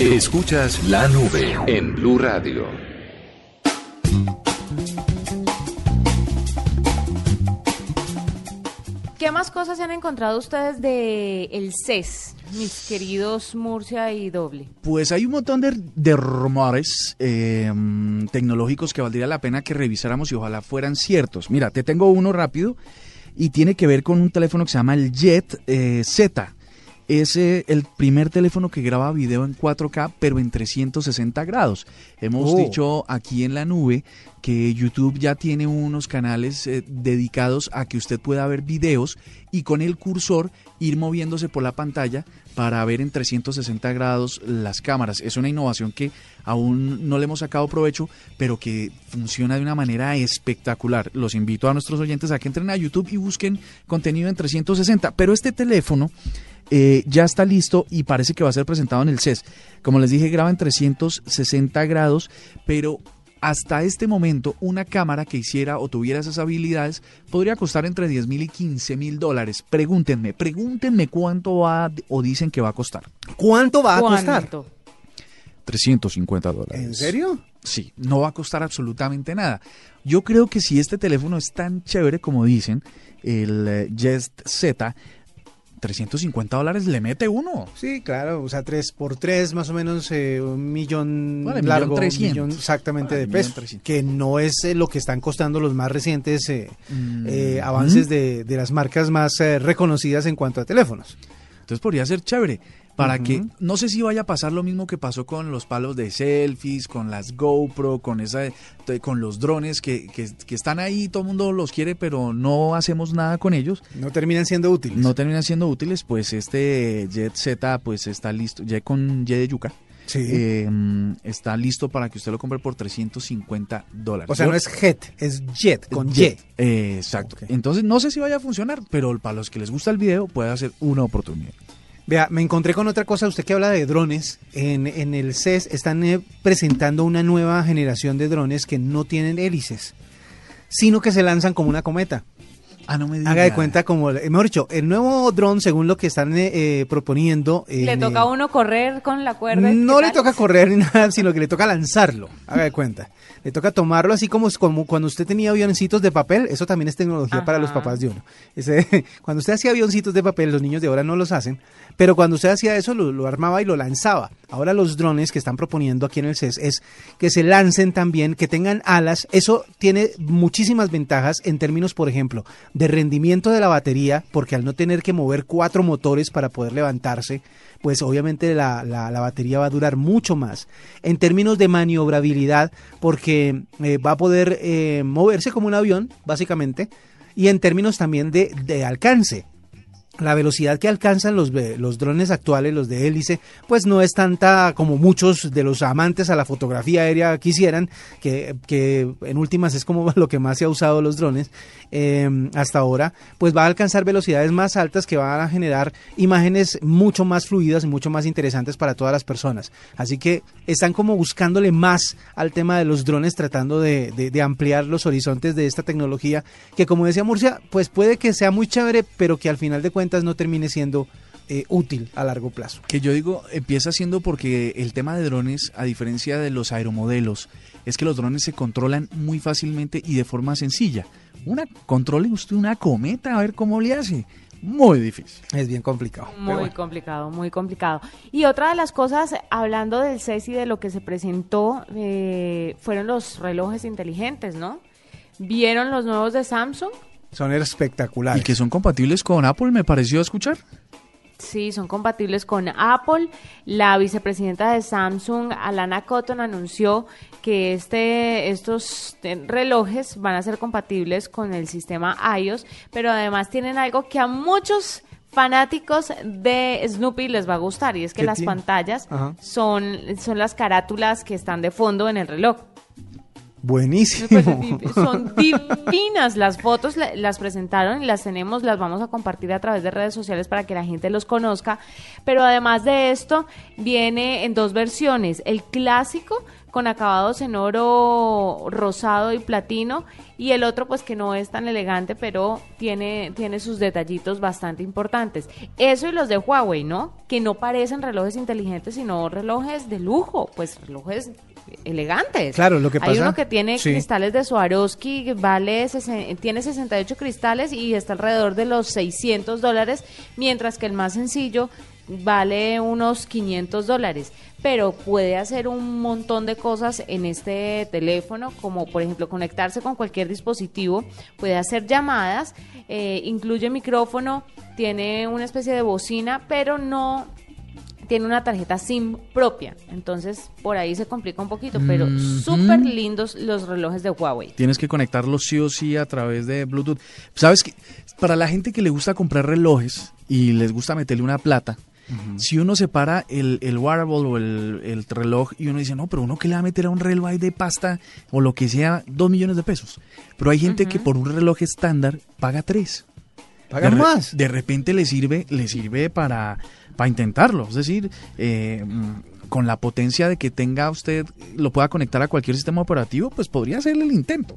Escuchas la nube en Blue Radio. ¿Qué más cosas se han encontrado ustedes de el CES, mis queridos Murcia y Doble? Pues hay un montón de, de rumores eh, tecnológicos que valdría la pena que revisáramos y ojalá fueran ciertos. Mira, te tengo uno rápido y tiene que ver con un teléfono que se llama el Jet eh, Z. Es eh, el primer teléfono que graba video en 4K, pero en 360 grados. Hemos Oh. dicho aquí en la nube que YouTube ya tiene unos canales eh, dedicados a que usted pueda ver videos y con el cursor ir moviéndose por la pantalla para ver en 360 grados las cámaras. Es una innovación que aún no le hemos sacado provecho, pero que funciona de una manera espectacular. Los invito a nuestros oyentes a que entren a YouTube y busquen contenido en 360. Pero este teléfono eh, ya está listo y parece que va a ser presentado en el CES. Como les dije, graba en 360 grados, pero hasta este momento una cámara que hiciera o tuviera esas habilidades podría costar entre 10 mil y 15 mil dólares. Pregúntenme, pregúntenme cuánto va o dicen que va a costar. ¿Cuánto va a costar? 350 dólares. ¿En serio? Sí, no va a costar absolutamente nada. Yo creo que si este teléfono es tan chévere como dicen, el eh, Jest Z, 350 dólares le mete uno. Sí, claro, o sea, 3 por 3 más o menos eh, un millón Vale, millón largo, trescientos. millón exactamente Vale, de millón pesos, que no es eh, lo que están costando los más recientes eh, Mm. eh, avances de, de las marcas más eh, reconocidas en cuanto a teléfonos. Entonces podría ser chévere. Para que no sé si vaya a pasar lo mismo que pasó con los palos de selfies, con las GoPro, con esa, con los drones que, que, que están ahí, todo el mundo los quiere, pero no hacemos nada con ellos. No terminan siendo útiles. No terminan siendo útiles, pues este Jet Z pues está listo, ya con Y de yuca. Sí. eh, está listo para que usted lo compre por 350 dólares. o sea, no es Jet, es Jet con Jet. Y. Eh, exacto. Entonces no sé si vaya a funcionar, pero para los que les gusta el video puede ser una oportunidad. Vea, me encontré con otra cosa, usted que habla de drones, en, en el CES están eh, presentando una nueva generación de drones que no tienen hélices, sino que se lanzan como una cometa. Ah, no me diga. Haga de cuenta como, eh, mejor dicho, el nuevo dron, según lo que están eh, eh, proponiendo... ¿Le en, toca eh, a uno correr con la cuerda? No ¿Qué le tal? toca correr ni nada, sino que le toca lanzarlo. Haga de cuenta. Le toca tomarlo así como, como cuando usted tenía avioncitos de papel. Eso también es tecnología para los papás de uno. Ese- cuando usted hacía avioncitos de papel, los niños de ahora no los hacen. Pero cuando usted hacía eso, lo, lo armaba y lo lanzaba. Ahora los drones que están proponiendo aquí en el CES es que se lancen también, que tengan alas. Eso tiene muchísimas ventajas en términos, por ejemplo, de rendimiento de la batería, porque al no tener que mover cuatro motores para poder levantarse, pues obviamente la, la- batería va a durar mucho más. En términos de maniobrabilidad, porque eh, va a poder eh, moverse como un avión, básicamente, y en términos también de, de alcance. La velocidad que alcanzan los, los drones actuales, los de hélice, pues no es tanta como muchos de los amantes a la fotografía aérea quisieran, que, que en últimas es como lo que más se ha usado los drones eh, hasta ahora, pues va a alcanzar velocidades más altas que van a generar imágenes mucho más fluidas y mucho más interesantes para todas las personas. Así que están como buscándole más al tema de los drones, tratando de, de- de ampliar los horizontes de esta tecnología, que como decía Murcia, pues puede que sea muy chévere, pero que al final de cuentas no termine siendo eh, útil a largo plazo. Que yo digo, empieza siendo porque el tema de drones, a diferencia de los aeromodelos, es que los drones se controlan muy fácilmente y de forma sencilla. Una, controle usted una cometa, a ver cómo le hace. Muy difícil. Es bien complicado. Muy bueno. complicado, muy complicado. Y otra de las cosas, hablando del CES y de lo que se presentó, eh, fueron los relojes inteligentes, ¿no? ¿Vieron los nuevos de Samsung? Son espectaculares. Y que son compatibles con Apple, me pareció escuchar. Sí, son compatibles con Apple. La vicepresidenta de Samsung, Alana Cotton, anunció que este, estos relojes van a ser compatibles con el sistema iOS, pero además tienen algo que a muchos fanáticos de Snoopy les va a gustar y es que ¿Qué las tiene? pantallas Ajá. son, son las carátulas que están de fondo en el reloj. Buenísimo. Son divinas las fotos, la- las presentaron y las tenemos, las vamos a compartir a través de redes sociales para que la gente los conozca. Pero además de esto, viene en dos versiones, el clásico con acabados en oro rosado y platino y el otro pues que no es tan elegante pero tiene, tiene sus detallitos bastante importantes. Eso y los de Huawei, ¿no? Que no parecen relojes inteligentes sino relojes de lujo, pues relojes elegantes. Claro, lo que Hay pasa- uno que tiene sí. cristales de Swarovski, vale, tiene 68 cristales y está alrededor de los 600 dólares, mientras que el más sencillo vale unos 500 dólares. Pero puede hacer un montón de cosas en este teléfono, como por ejemplo conectarse con cualquier dispositivo, puede hacer llamadas, eh, incluye micrófono, tiene una especie de bocina, pero no tiene una tarjeta SIM propia. Entonces, por ahí se complica un poquito, pero súper lindos los relojes de Huawei. Tienes que conectarlo sí o sí a través de Bluetooth. ¿Sabes que Para la gente que le gusta comprar relojes y les gusta meterle una plata, si uno separa el, el wearable o el, el reloj y uno dice, no, pero uno que le va a meter a un reloj ahí de pasta o lo que sea, dos millones de pesos. Pero hay gente que por un reloj estándar paga tres. Pagan de más. De repente le sirve, le sirve para, para intentarlo. Es decir, eh, con la potencia de que tenga usted, lo pueda conectar a cualquier sistema operativo, pues podría hacerle el intento.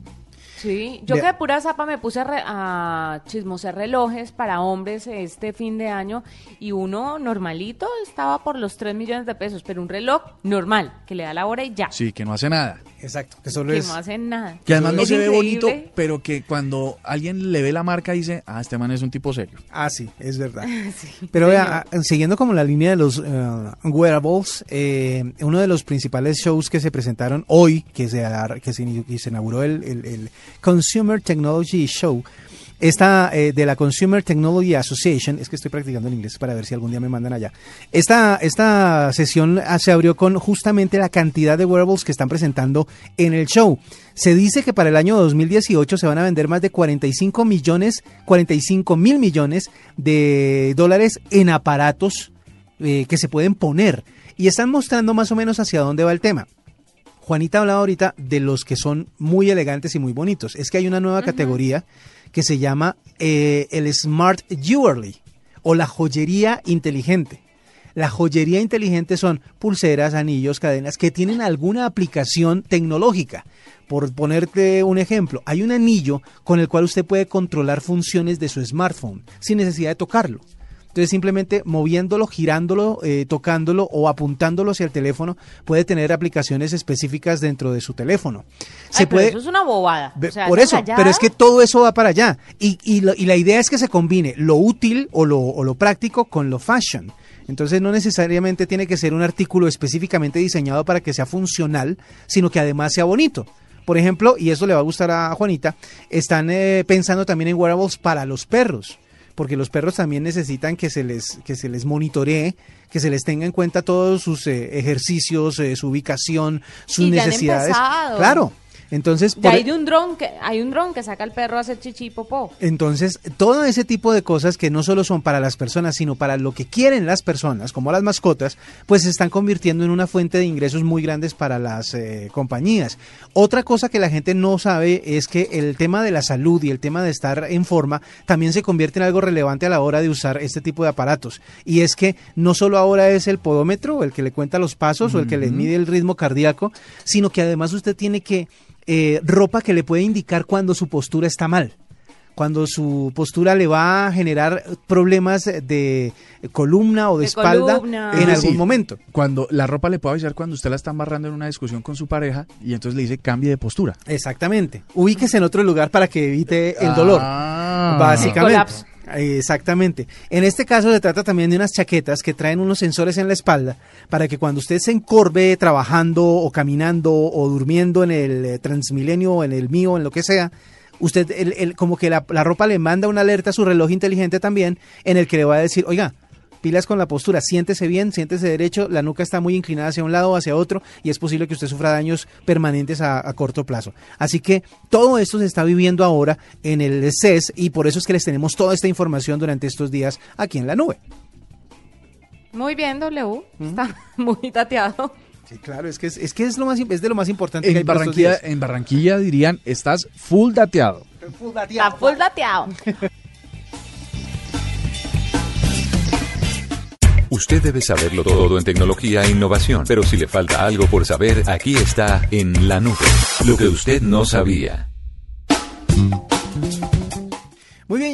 Sí, yo De- que de pura zapa me puse a, re- a chismosear relojes para hombres este fin de año y uno normalito estaba por los 3 millones de pesos, pero un reloj normal, que le da la hora y ya, Sí, que no hace nada. Exacto, que solo que es... no hace nada. Que además no Es se ve bonito, pero que cuando alguien le ve la marca dice, ah, este man es un tipo serio. Ah, sí, es verdad. Sí, Pero vea, ah, siguiendo como la línea de los eh, wearables, eh, uno de los principales shows que se presentaron hoy, que se, que se, ini- que se inauguró el, el- el Consumer Technology Show, esta eh, de la Consumer Technology Association, es que estoy practicando el inglés para ver si algún día me mandan allá. Esta, esta sesión ah, se abrió con justamente la cantidad de wearables que están presentando en el show. Se dice que para el año 2018 se van a vender más de 45 millones, 45 mil millones de dólares en aparatos eh, que se pueden poner. Y están mostrando más o menos hacia dónde va el tema. Juanita hablaba ahorita de los que son muy elegantes y muy bonitos. Es que hay una nueva categoría que se llama eh, el Smart Jewelry o la joyería inteligente. La joyería inteligente son pulseras, anillos, cadenas que tienen alguna aplicación tecnológica. Por ponerte un ejemplo, hay un anillo con el cual usted puede controlar funciones de su smartphone sin necesidad de tocarlo. Entonces simplemente moviéndolo, girándolo, eh, tocándolo o apuntándolo hacia el teléfono puede tener aplicaciones específicas dentro de su teléfono. Ay, pero eso es una bobada. Ve- O sea, por eso, pero es que todo eso va para allá. Y, y, lo- y la idea es que se combine lo útil o lo, o lo práctico con lo fashion. Entonces no necesariamente tiene que ser un artículo específicamente diseñado para que sea funcional, sino que además sea bonito. Por ejemplo, y eso le va a gustar a Juanita, están eh, pensando también en wearables para los perros porque los perros también necesitan que se les que se les monitoree, que se les tenga en cuenta todos sus eh, ejercicios, eh, su ubicación, sus Y ya han necesidades. Claro. Entonces, por- hay de un dron que hay un dron que saca al perro a hacer chichi y popó. entonces, todo ese tipo de cosas que no solo son para las personas, sino para lo que quieren las personas, como las mascotas, pues se están convirtiendo en una fuente de ingresos muy grandes para las eh, compañías. Otra cosa que la gente no sabe es que el tema de la salud y el tema de estar en forma también se convierte en algo relevante a la hora de usar este tipo de aparatos. Y es que no solo ahora es el podómetro, el que le cuenta los pasos o el que le mide el ritmo cardíaco, sino que además usted tiene que eh, ropa que le puede indicar cuando su postura está mal cuando su postura le va a generar problemas de columna o de, De espalda columna. en Es algún decir, momento. Cuando la ropa le puede avisar cuando usted la está embarrando en una discusión con su pareja y entonces le dice cambie de postura. Exactamente. Ubíquese en otro lugar para que evite el dolor. Ah. Básicamente. El. Exactamente. En este caso se trata también de unas chaquetas que traen unos sensores en la espalda para que cuando usted se encorve trabajando o caminando o durmiendo en el eh, Transmilenio en el mío, en lo que sea, usted el- el- como que la ropa le manda una alerta a su reloj inteligente también en el que le va a decir, oiga, pilas con la postura, siéntese bien, siéntese derecho, la nuca está muy inclinada hacia un lado o hacia otro y es posible que usted sufra daños permanentes a, a, corto plazo. Así que todo esto se está viviendo ahora en el CES y por eso es que les tenemos toda esta información durante estos días aquí en la nube. Muy bien, W. Está muy tateado. Sí, claro, es que es, es que es lo más es de lo más importante En que hay Barranquilla, en Barranquilla dirían, estás full dateado. Está full dateado. Usted debe saberlo todo en tecnología e innovación, pero si le falta algo por saber, aquí está en la nube. Lo que usted no sabía.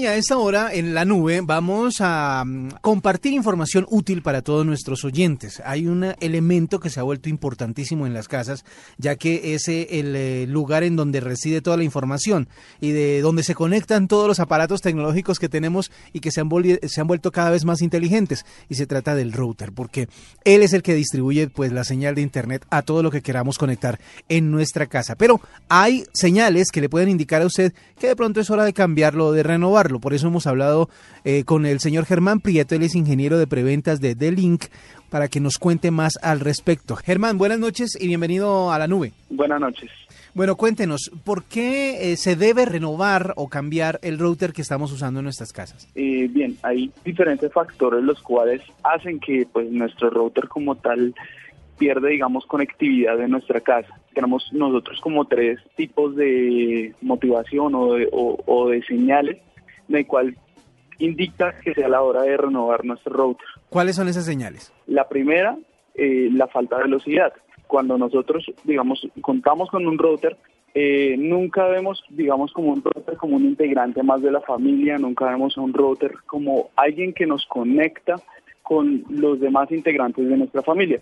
A esta hora en la nube vamos a mm, compartir información útil para todos nuestros oyentes. Hay un elemento que se ha vuelto importantísimo en las casas, ya que es eh, el eh, lugar en donde reside toda la información y de donde se conectan todos los aparatos tecnológicos que tenemos y que se han, se han vuelto cada vez más inteligentes. Y se trata del router, porque él es el que distribuye pues la señal de internet a todo lo que queramos conectar en nuestra casa. Pero hay señales que le pueden indicar a usted que de pronto es hora de cambiarlo, de renovarlo. Por eso hemos hablado eh, con el señor Germán Prieto, él es ingeniero de preventas de D-Link, para que nos cuente más al respecto. Germán, buenas noches y bienvenido a la nube. Buenas noches. Bueno, cuéntenos, ¿por qué eh, se debe renovar o cambiar el router que estamos usando en nuestras casas? Eh, bien, hay diferentes factores los cuales hacen que pues nuestro router como tal pierde, digamos, conectividad de nuestra casa. Tenemos nosotros como tres tipos de motivación o de, o- o de señales, en el cual indica que sea la hora de renovar nuestro router. ¿Cuáles son esas señales? La primera, eh, la falta de velocidad. Cuando nosotros, digamos, contamos con un router, eh, nunca vemos, digamos, como un router como un integrante más de la familia, nunca vemos a un router como alguien que nos conecta con los demás integrantes de nuestra familia.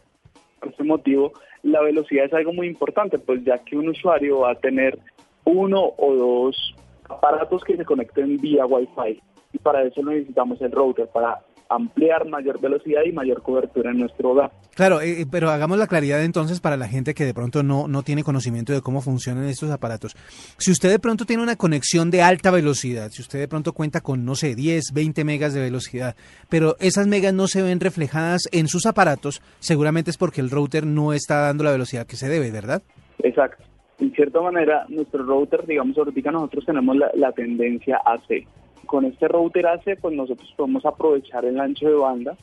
Por este motivo, la velocidad es algo muy importante, pues ya que un usuario va a tener uno o dos aparatos que se conecten vía Wi-Fi. Y para eso necesitamos el router, para ampliar mayor velocidad y mayor cobertura en nuestro hogar. Claro, eh, pero hagamos la claridad entonces para la gente que de pronto no, no tiene conocimiento de cómo funcionan estos aparatos. Si usted de pronto tiene una conexión de alta velocidad, si usted de pronto cuenta con, no sé, 10, 20 megas de velocidad, pero esas megas no se ven reflejadas en sus aparatos, seguramente es porque el router no está dando la velocidad que se debe, ¿verdad? Exacto. En cierta manera, nuestro router, digamos, ahorita nosotros tenemos la, la tendencia AC. Con este router AC, pues nosotros podemos aprovechar el ancho de banda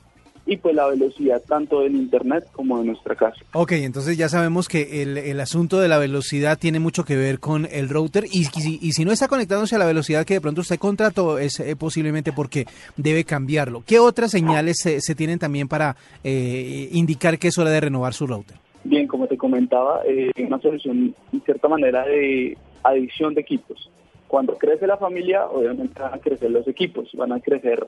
y pues la velocidad tanto del internet como de nuestra casa. Ok, entonces ya sabemos que el, asunto de la velocidad tiene mucho que ver con el router y, si- y si no está conectándose a la velocidad que de pronto usted contrató es eh, posiblemente porque debe cambiarlo. ¿Qué otras señales se, se tienen también para eh, indicar que es hora de renovar su router? Bien, como te comentaba, eh, una solución en cierta manera de adición de equipos. Cuando crece la familia, obviamente van a crecer los equipos, van a crecer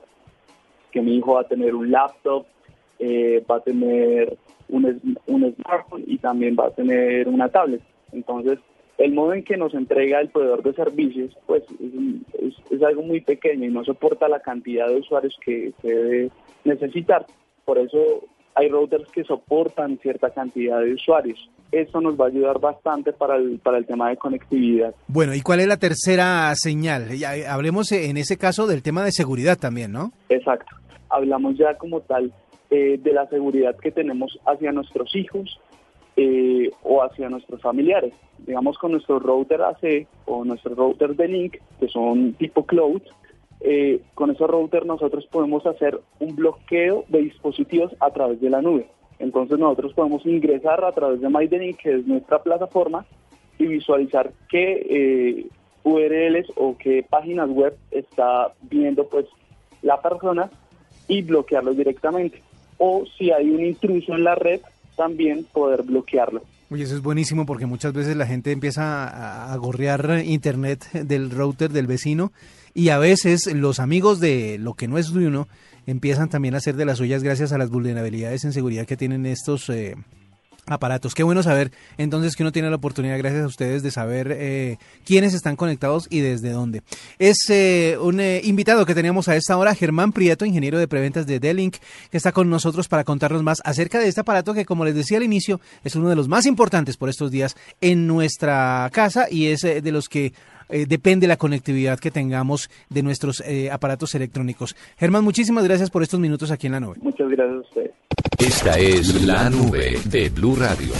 que mi hijo va a tener un laptop, eh, va a tener un, un smartphone y también va a tener una tablet. Entonces, el modo en que nos entrega el proveedor de servicios, pues es, un- es- es algo muy pequeño y no soporta la cantidad de usuarios que se debe necesitar. Por eso hay routers que soportan cierta cantidad de usuarios. Eso nos va a ayudar bastante para el, para el tema de conectividad. Bueno, ¿y cuál es la tercera señal? Ya, eh, hablemos en ese caso del tema de seguridad también, ¿no? Exacto. Hablamos ya como tal eh, de la seguridad que tenemos hacia nuestros hijos eh, o hacia nuestros familiares. Digamos con nuestro router AC o nuestros routers de Link, que son tipo cloud, eh, con esos routers nosotros podemos hacer un bloqueo de dispositivos a través de la nube. Entonces nosotros podemos ingresar a través de MyDNIC, que es nuestra plataforma, y visualizar qué eh, URLs o qué páginas web está viendo pues la persona y bloquearlos directamente. O si hay un intruso en la red, también poder bloquearlo. Oye, eso es buenísimo porque muchas veces la gente empieza a, gorrear internet del router del vecino y a veces los amigos de lo que no es de uno empiezan también a hacer de las suyas gracias a las vulnerabilidades en seguridad que tienen estos eh, aparatos. Qué bueno saber entonces que uno tiene la oportunidad, gracias a ustedes, de saber eh, quiénes están conectados y desde dónde. Es eh, un eh, invitado que teníamos a esta hora, Germán Prieto, ingeniero de preventas de D-Link, que está con nosotros para contarnos más acerca de este aparato que, como les decía al inicio, es uno de los más importantes por estos días en nuestra casa y es de los que eh, depende la conectividad que tengamos de nuestros eh, aparatos electrónicos. Germán, muchísimas gracias por estos minutos aquí en la nube. Muchas gracias a ustedes. Esta es la nube de Blue Radio.